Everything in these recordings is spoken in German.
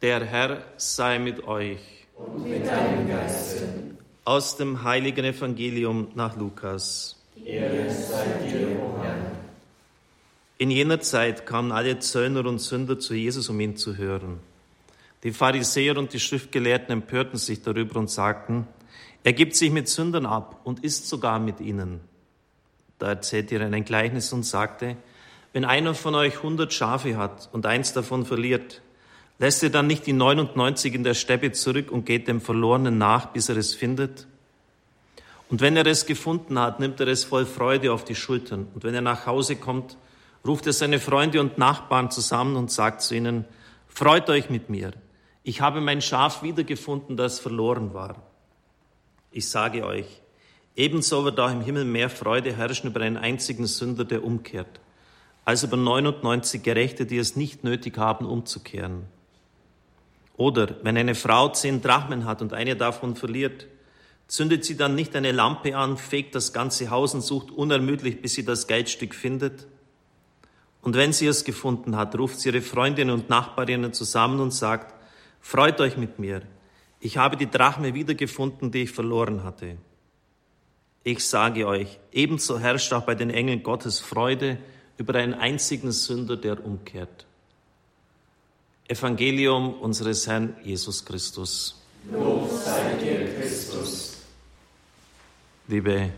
Der Herr sei mit euch. Und mit deinem Geiste. Aus dem heiligen Evangelium nach Lukas. Ehre sei dir, o Herr. In jener Zeit kamen alle Zöllner und Sünder zu Jesus, um ihn zu hören. Die Pharisäer und die Schriftgelehrten empörten sich darüber und sagten, er gibt sich mit Sündern ab und isst sogar mit ihnen. Da erzählte er ein Gleichnis und sagte, wenn einer von euch hundert Schafe hat und eins davon verliert, Lässt er dann nicht die 99 in der Steppe zurück und geht dem Verlorenen nach, bis er es findet? Und wenn er es gefunden hat, nimmt er es voll Freude auf die Schultern. Und wenn er nach Hause kommt, ruft er seine Freunde und Nachbarn zusammen und sagt zu ihnen, Freut euch mit mir. Ich habe mein Schaf wiedergefunden, das verloren war. Ich sage euch, ebenso wird auch im Himmel mehr Freude herrschen über einen einzigen Sünder, der umkehrt, als über 99 Gerechte, die es nicht nötig haben, umzukehren. Oder wenn eine Frau zehn Drachmen hat und eine davon verliert, zündet sie dann nicht eine Lampe an, fegt das ganze Haus und sucht unermüdlich, bis sie das Geldstück findet? Und wenn sie es gefunden hat, ruft sie ihre Freundinnen und Nachbarinnen zusammen und sagt, Freut euch mit mir, ich habe die Drachme wiedergefunden, die ich verloren hatte. Ich sage euch, ebenso herrscht auch bei den Engeln Gottes Freude über einen einzigen Sünder, der umkehrt. Evangelium unseres Herrn Jesus Christus. Lob sei dir, Christus. Liebe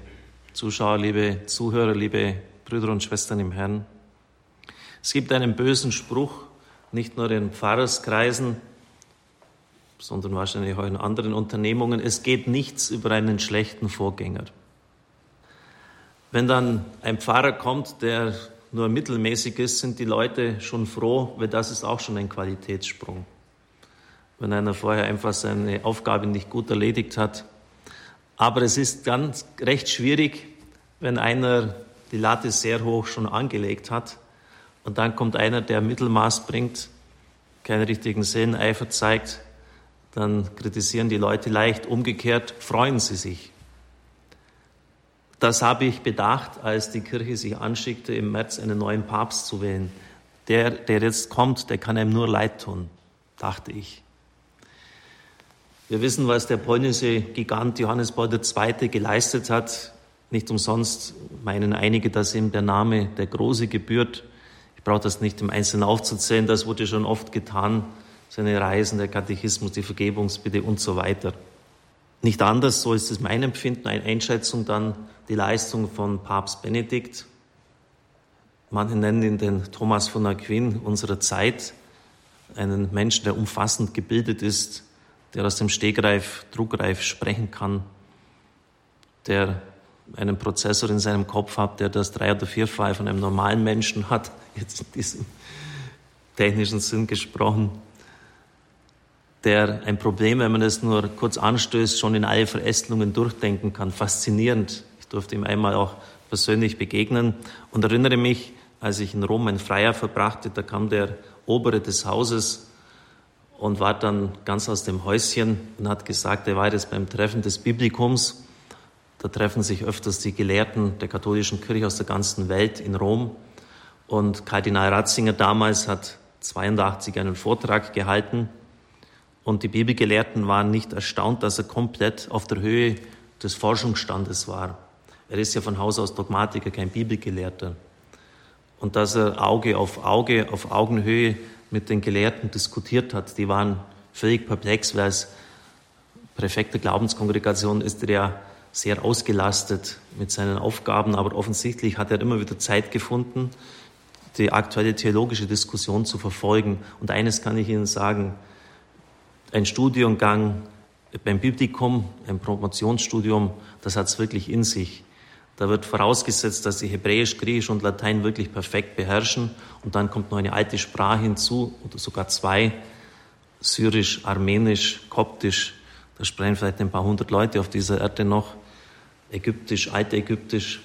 Zuschauer, liebe Zuhörer, liebe Brüder und Schwestern im Herrn. Es gibt einen bösen Spruch, nicht nur in Pfarrerskreisen, sondern wahrscheinlich auch in anderen Unternehmungen. Es geht nichts über einen schlechten Vorgänger. Wenn dann ein Pfarrer kommt, der nur mittelmäßig ist, sind die Leute schon froh, weil das ist auch schon ein Qualitätssprung. Wenn einer vorher einfach seine Aufgabe nicht gut erledigt hat. Aber es ist ganz recht schwierig, wenn einer die Latte sehr hoch schon angelegt hat und dann kommt einer, der Mittelmaß bringt, keinen richtigen Seeleneifer zeigt, dann kritisieren die Leute leicht. Umgekehrt freuen sie sich. Das habe ich bedacht, als die Kirche sich anschickte, im März einen neuen Papst zu wählen. Der, der jetzt kommt, der kann einem nur leid tun, dachte ich. Wir wissen, was der polnische Gigant Johannes Paul II. geleistet hat. Nicht umsonst meinen einige, dass ihm der Name der Große gebührt. Ich brauche das nicht im Einzelnen aufzuzählen, das wurde schon oft getan. Seine Reisen, der Katechismus, die Vergebungsbitte und so weiter. Nicht anders, so ist es mein Empfinden, eine Einschätzung dann die Leistung von Papst Benedikt. Manche nennen ihn den Thomas von Aquin unserer Zeit, einen Menschen, der umfassend gebildet ist, der aus dem Stegreif, druckreif sprechen kann, der einen Prozessor in seinem Kopf hat, der das drei- oder vierfach von einem normalen Menschen hat, jetzt in diesem technischen Sinn gesprochen, der ein Problem, wenn man es nur kurz anstößt, schon in alle Verästelungen durchdenken kann. Faszinierend durfte ihm einmal auch persönlich begegnen und erinnere mich, als ich in Rom ein Freier verbrachte, da kam der Obere des Hauses und war dann ganz aus dem Häuschen und hat gesagt, er war jetzt beim Treffen des Biblikums. Da treffen sich öfters die Gelehrten der katholischen Kirche aus der ganzen Welt in Rom. Und Kardinal Ratzinger damals hat 82 einen Vortrag gehalten. Und die Bibelgelehrten waren nicht erstaunt, dass er komplett auf der Höhe des Forschungsstandes war. Er ist ja von Haus aus Dogmatiker, kein Bibelgelehrter. Und dass er Auge auf Auge, auf Augenhöhe mit den Gelehrten diskutiert hat, die waren völlig perplex, weil als Präfekt der Glaubenskongregation ist er ja sehr ausgelastet mit seinen Aufgaben, aber offensichtlich hat er immer wieder Zeit gefunden, die aktuelle theologische Diskussion zu verfolgen. Und eines kann ich Ihnen sagen, ein Studiengang beim Biblikum, ein Promotionsstudium, das hat es wirklich in sich. Da wird vorausgesetzt, dass sie Hebräisch, Griechisch und Latein wirklich perfekt beherrschen. Und dann kommt noch eine alte Sprache hinzu, oder sogar zwei, Syrisch, Armenisch, Koptisch. Da sprechen vielleicht ein paar hundert Leute auf dieser Erde noch. Ägyptisch, Altägyptisch.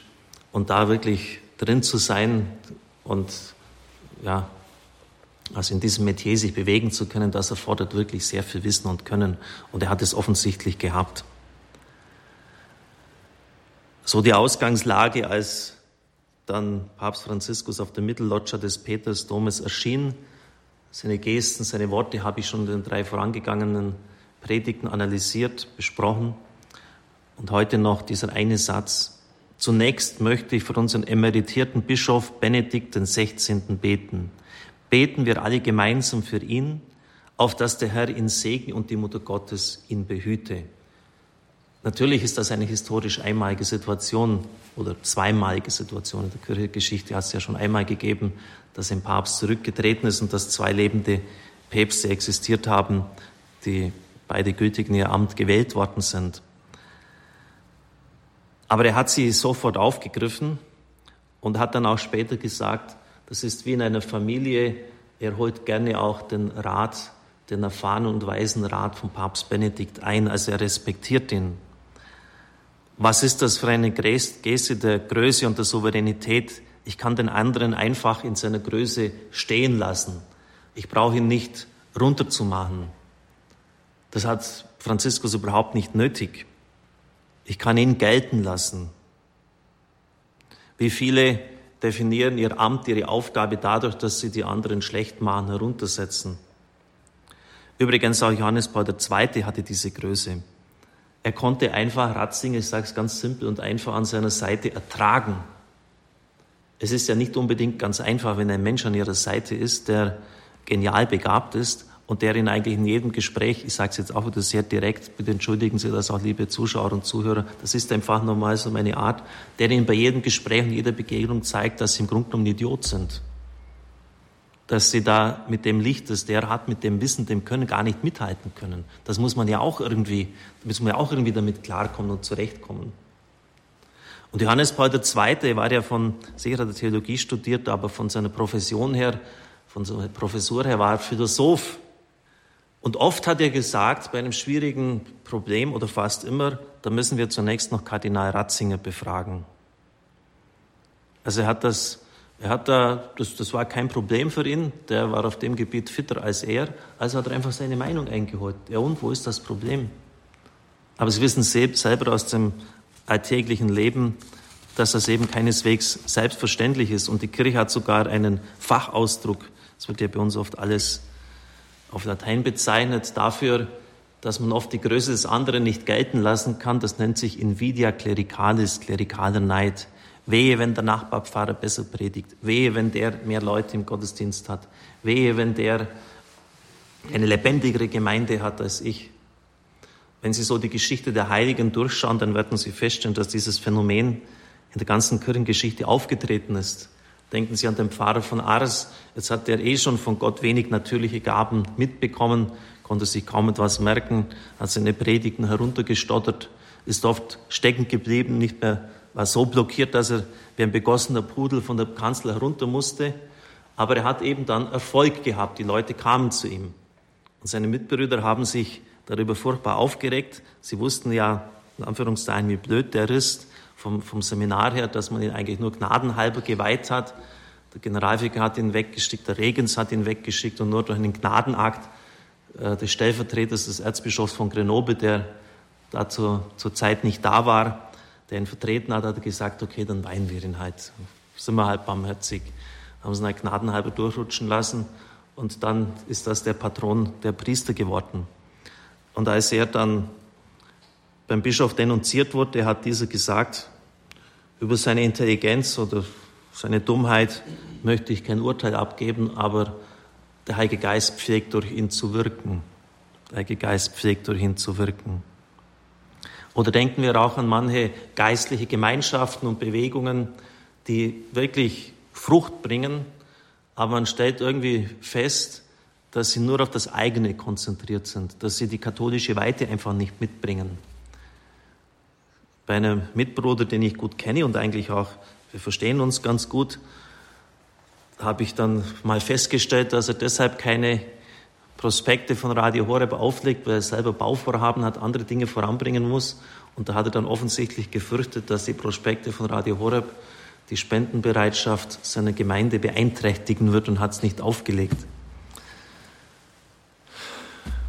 Und da wirklich drin zu sein und ja, also in diesem Metier sich bewegen zu können, das erfordert wirklich sehr viel Wissen und Können. Und er hat es offensichtlich gehabt. So die Ausgangslage, als dann Papst Franziskus auf der Mittelloggia des Petersdomes erschien, seine Gesten, seine Worte habe ich schon in den drei vorangegangenen Predigten analysiert, besprochen. Und heute noch dieser eine Satz. Zunächst möchte ich für unseren emeritierten Bischof Benedikt XVI. beten. Beten wir alle gemeinsam für ihn, auf dass der Herr ihn segne und die Mutter Gottes ihn behüte. Natürlich ist das eine historisch einmalige Situation oder zweimalige Situation. In der Kirchengeschichte hat es ja schon einmal gegeben, dass ein Papst zurückgetreten ist und dass zwei lebende Päpste existiert haben, die beide gültig in ihr Amt gewählt worden sind. Aber er hat sie sofort aufgegriffen und hat dann auch später gesagt, das ist wie in einer Familie, er holt gerne auch den Rat, den erfahrenen und weisen Rat von Papst Benedikt ein, also er respektiert ihn. Was ist das für eine Geste der Größe und der Souveränität? Ich kann den anderen einfach in seiner Größe stehen lassen. Ich brauche ihn nicht runterzumachen. Das hat Franziskus überhaupt nicht nötig. Ich kann ihn gelten lassen. Wie viele definieren ihr Amt, ihre Aufgabe dadurch, dass sie die anderen schlecht machen, heruntersetzen. Übrigens auch Johannes Paul II. hatte diese Größe. Er konnte einfach Ratzinger, ich sage es ganz simpel und einfach, an seiner Seite ertragen. Es ist ja nicht unbedingt ganz einfach, wenn ein Mensch an ihrer Seite ist, der genial begabt ist und der ihn eigentlich in jedem Gespräch, ich sage es jetzt auch wieder sehr direkt, bitte entschuldigen Sie das auch, liebe Zuschauer und Zuhörer, das ist einfach normal so meine Art, der ihn bei jedem Gespräch und jeder Begegnung zeigt, dass sie im Grunde genommen Idiot sind dass sie da mit dem Licht, das der hat, mit dem Wissen, dem Können gar nicht mithalten können. Das muss man ja auch irgendwie, muss man ja auch irgendwie damit klarkommen und zurechtkommen. Und Johannes Paul II. war ja von, sicher der Theologie studiert, aber von seiner Profession her, von seiner Professur her war er Philosoph. Und oft hat er gesagt, bei einem schwierigen Problem oder fast immer, da müssen wir zunächst noch Kardinal Ratzinger befragen. Also er hat das er hat da, das, das war kein Problem für ihn, der war auf dem Gebiet fitter als er, also hat er einfach seine Meinung eingeholt. Ja und, wo ist das Problem? Aber Sie wissen selber aus dem alltäglichen Leben, dass das eben keineswegs selbstverständlich ist. Und die Kirche hat sogar einen Fachausdruck, das wird ja bei uns oft alles auf Latein bezeichnet, dafür, dass man oft die Größe des anderen nicht gelten lassen kann. Das nennt sich Invidia clericalis, klerikaler Neid. Wehe, wenn der Nachbarpfarrer besser predigt. Wehe, wenn der mehr Leute im Gottesdienst hat. Wehe, wenn der eine lebendigere Gemeinde hat als ich. Wenn Sie so die Geschichte der Heiligen durchschauen, dann werden Sie feststellen, dass dieses Phänomen in der ganzen Kirchengeschichte aufgetreten ist. Denken Sie an den Pfarrer von Ars. Jetzt hat er eh schon von Gott wenig natürliche Gaben mitbekommen, konnte sich kaum etwas merken, hat seine Predigten heruntergestottert, ist oft stecken geblieben, nicht mehr war so blockiert, dass er wie ein begossener Pudel von der Kanzel herunter musste. Aber er hat eben dann Erfolg gehabt. Die Leute kamen zu ihm. Und seine Mitbrüder haben sich darüber furchtbar aufgeregt. Sie wussten ja, in Anführungszeichen, wie blöd der ist, vom, vom Seminar her, dass man ihn eigentlich nur gnadenhalber geweiht hat. Der Generalvikar hat ihn weggeschickt, der Regens hat ihn weggeschickt und nur durch einen Gnadenakt äh, des Stellvertreters des Erzbischofs von Grenoble, der da zur, zur Zeit nicht da war, der ihn vertreten hat, hat er gesagt, okay, dann weinen wir ihn halt. Sind wir halt barmherzig. Haben sie ihn halt gnadenhalber durchrutschen lassen und dann ist das der Patron der Priester geworden. Und als er dann beim Bischof denunziert wurde, hat dieser gesagt, über seine Intelligenz oder seine Dummheit möchte ich kein Urteil abgeben, aber der Heilige Geist pflegt durch ihn zu wirken. Der Heilige Geist pflegt durch ihn zu wirken. Oder denken wir auch an manche geistliche Gemeinschaften und Bewegungen, die wirklich Frucht bringen, aber man stellt irgendwie fest, dass sie nur auf das eigene konzentriert sind, dass sie die katholische Weite einfach nicht mitbringen. Bei einem Mitbruder, den ich gut kenne und eigentlich auch, wir verstehen uns ganz gut, habe ich dann mal festgestellt, dass er deshalb keine Prospekte von Radio Horeb auflegt, weil er selber Bauvorhaben hat, andere Dinge voranbringen muss. Und da hat er dann offensichtlich gefürchtet, dass die Prospekte von Radio Horeb die Spendenbereitschaft seiner Gemeinde beeinträchtigen wird und hat es nicht aufgelegt.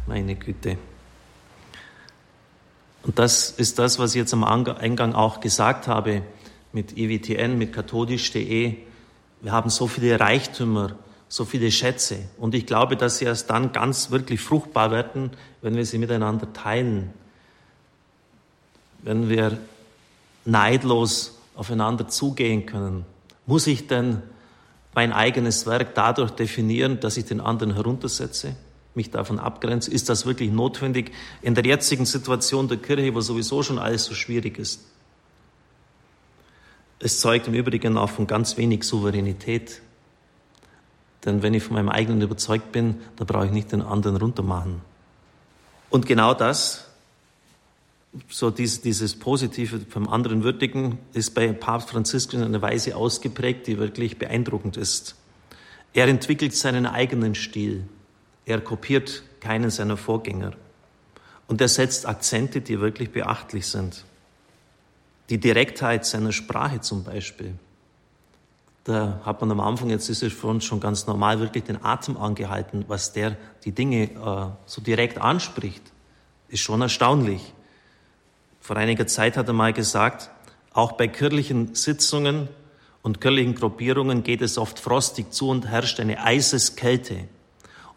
Meine Güte. Und das ist das, was ich jetzt am Eingang auch gesagt habe mit EWTN, mit katholisch.de. Wir haben so viele Reichtümer so viele Schätze. Und ich glaube, dass sie erst dann ganz wirklich fruchtbar werden, wenn wir sie miteinander teilen. Wenn wir neidlos aufeinander zugehen können. Muss ich denn mein eigenes Werk dadurch definieren, dass ich den anderen heruntersetze, mich davon abgrenze? Ist das wirklich notwendig in der jetzigen Situation der Kirche, wo sowieso schon alles so schwierig ist? Es zeugt im Übrigen auch von ganz wenig Souveränität. Denn wenn ich von meinem eigenen überzeugt bin, dann brauche ich nicht den anderen runtermachen. Und genau das, so dieses, dieses Positive vom anderen Würdigen, ist bei Papst Franziskus in einer Weise ausgeprägt, die wirklich beeindruckend ist. Er entwickelt seinen eigenen Stil. Er kopiert keinen seiner Vorgänger. Und er setzt Akzente, die wirklich beachtlich sind. Die Direktheit seiner Sprache zum Beispiel. Da hat man am Anfang, jetzt ist es für uns schon ganz normal, wirklich den Atem angehalten, was der die Dinge äh, so direkt anspricht. Ist schon erstaunlich. Vor einiger Zeit hat er mal gesagt, auch bei kirchlichen Sitzungen und kirchlichen Gruppierungen geht es oft frostig zu und herrscht eine Eiseskälte.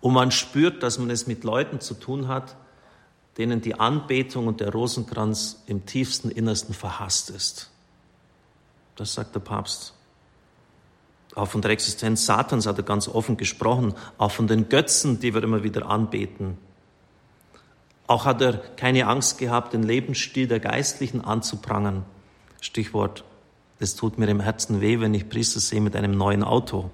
Und man spürt, dass man es mit Leuten zu tun hat, denen die Anbetung und der Rosenkranz im tiefsten Innersten verhasst ist. Das sagt der Papst. Auch von der Existenz Satans hat er ganz offen gesprochen, auch von den Götzen, die wir immer wieder anbeten. Auch hat er keine Angst gehabt, den Lebensstil der Geistlichen anzuprangern. Stichwort, es tut mir im Herzen weh, wenn ich Priester sehe mit einem neuen Auto.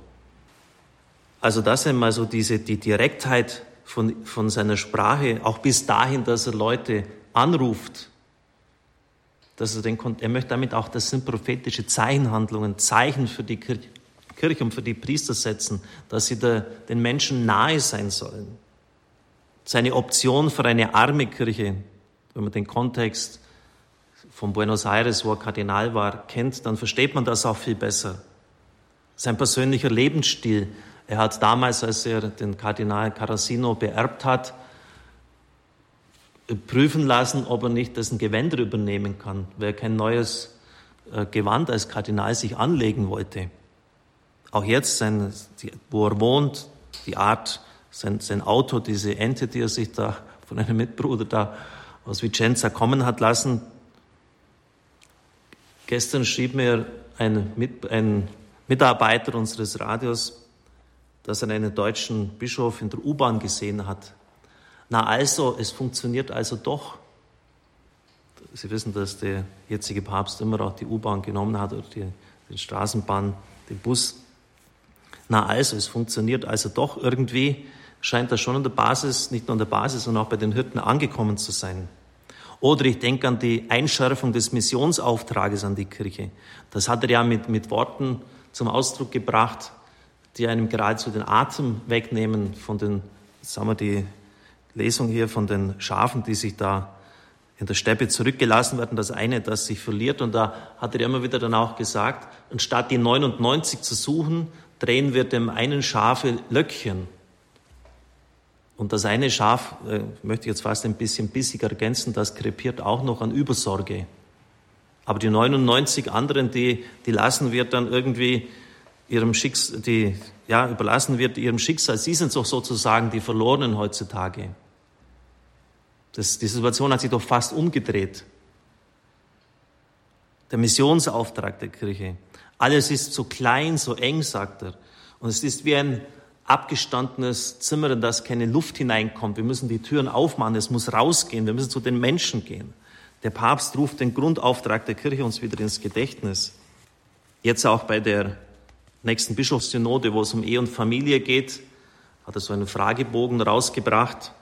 Also das einmal so diese, die Direktheit von, von seiner Sprache, auch bis dahin, dass er Leute anruft, dass er, den, er möchte damit auch, das sind prophetische Zeichenhandlungen, Zeichen für die Kirche, und für die Priester setzen, dass sie der, den Menschen nahe sein sollen. Seine Option für eine arme Kirche, wenn man den Kontext von Buenos Aires, wo er Kardinal war, kennt, dann versteht man das auch viel besser. Sein persönlicher Lebensstil. Er hat damals, als er den Kardinal Carasino beerbt hat, prüfen lassen, ob er nicht dessen Gewänder übernehmen kann, weil er kein neues äh, Gewand als Kardinal sich anlegen wollte. Auch jetzt, sein, wo er wohnt, die Art, sein, sein Auto, diese Ente, die er sich da von einem Mitbruder da aus Vicenza kommen hat lassen. Gestern schrieb mir ein, Mit, ein Mitarbeiter unseres Radios, dass er einen deutschen Bischof in der U-Bahn gesehen hat. Na also, es funktioniert also doch. Sie wissen, dass der jetzige Papst immer auch die U-Bahn genommen hat oder die, die Straßenbahn, den Bus. Na also, es funktioniert also doch irgendwie, scheint das schon an der Basis, nicht nur an der Basis, sondern auch bei den Hirten angekommen zu sein. Oder ich denke an die Einschärfung des Missionsauftrages an die Kirche. Das hat er ja mit, mit Worten zum Ausdruck gebracht, die einem geradezu den Atem wegnehmen von den, sagen wir die Lesung hier von den Schafen, die sich da in der Steppe zurückgelassen werden, das eine, das sich verliert. Und da hat er immer wieder dann auch gesagt, anstatt die 99 zu suchen, drehen wir dem einen Schafe Löckchen. Und das eine Schaf, äh, möchte ich jetzt fast ein bisschen bissig ergänzen, das krepiert auch noch an Übersorge. Aber die 99 anderen, die, die lassen wir dann irgendwie ihrem Schicksal, die, ja, überlassen wird ihrem Schicksal. Sie sind doch sozusagen die Verlorenen heutzutage. Das, die Situation hat sich doch fast umgedreht. Der Missionsauftrag der Kirche. Alles ist so klein, so eng, sagt er. Und es ist wie ein abgestandenes Zimmer, in das keine Luft hineinkommt. Wir müssen die Türen aufmachen, es muss rausgehen, wir müssen zu den Menschen gehen. Der Papst ruft den Grundauftrag der Kirche uns wieder ins Gedächtnis. Jetzt auch bei der nächsten Bischofssynode, wo es um Ehe und Familie geht, hat er so einen Fragebogen rausgebracht.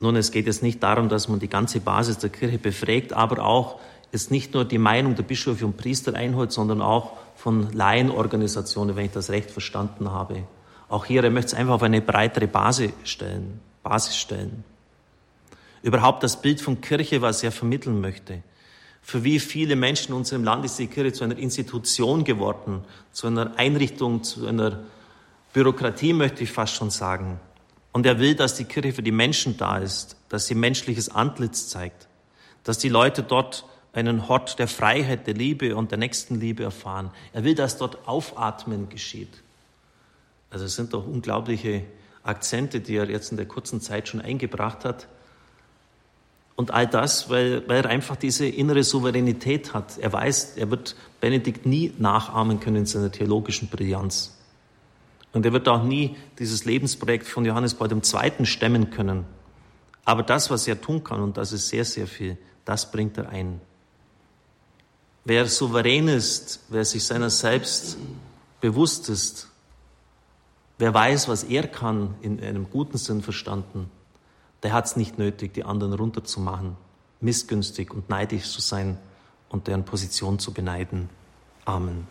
Nun, es geht jetzt nicht darum, dass man die ganze Basis der Kirche befragt, aber auch jetzt nicht nur die Meinung der Bischöfe und Priester einholt, sondern auch von Laienorganisationen, wenn ich das recht verstanden habe. Auch hier, er möchte es einfach auf eine breitere Basis stellen, Basis stellen. Überhaupt das Bild von Kirche, was er vermitteln möchte. Für wie viele Menschen in unserem Land ist die Kirche zu einer Institution geworden, zu einer Einrichtung, zu einer Bürokratie, möchte ich fast schon sagen. Und er will, dass die Kirche für die Menschen da ist, dass sie menschliches Antlitz zeigt, dass die Leute dort einen Hort der Freiheit, der Liebe und der Nächstenliebe erfahren. Er will, dass dort Aufatmen geschieht. Also es sind doch unglaubliche Akzente, die er jetzt in der kurzen Zeit schon eingebracht hat. Und all das, weil, weil er einfach diese innere Souveränität hat. Er weiß, er wird Benedikt nie nachahmen können in seiner theologischen Brillanz. Und er wird auch nie dieses Lebensprojekt von Johannes Paul II. stemmen können. Aber das, was er tun kann, und das ist sehr, sehr viel, das bringt er ein. Wer souverän ist, wer sich seiner selbst bewusst ist, wer weiß, was er kann, in einem guten Sinn verstanden, der hat es nicht nötig, die anderen runterzumachen, missgünstig und neidisch zu sein und deren Position zu beneiden. Amen.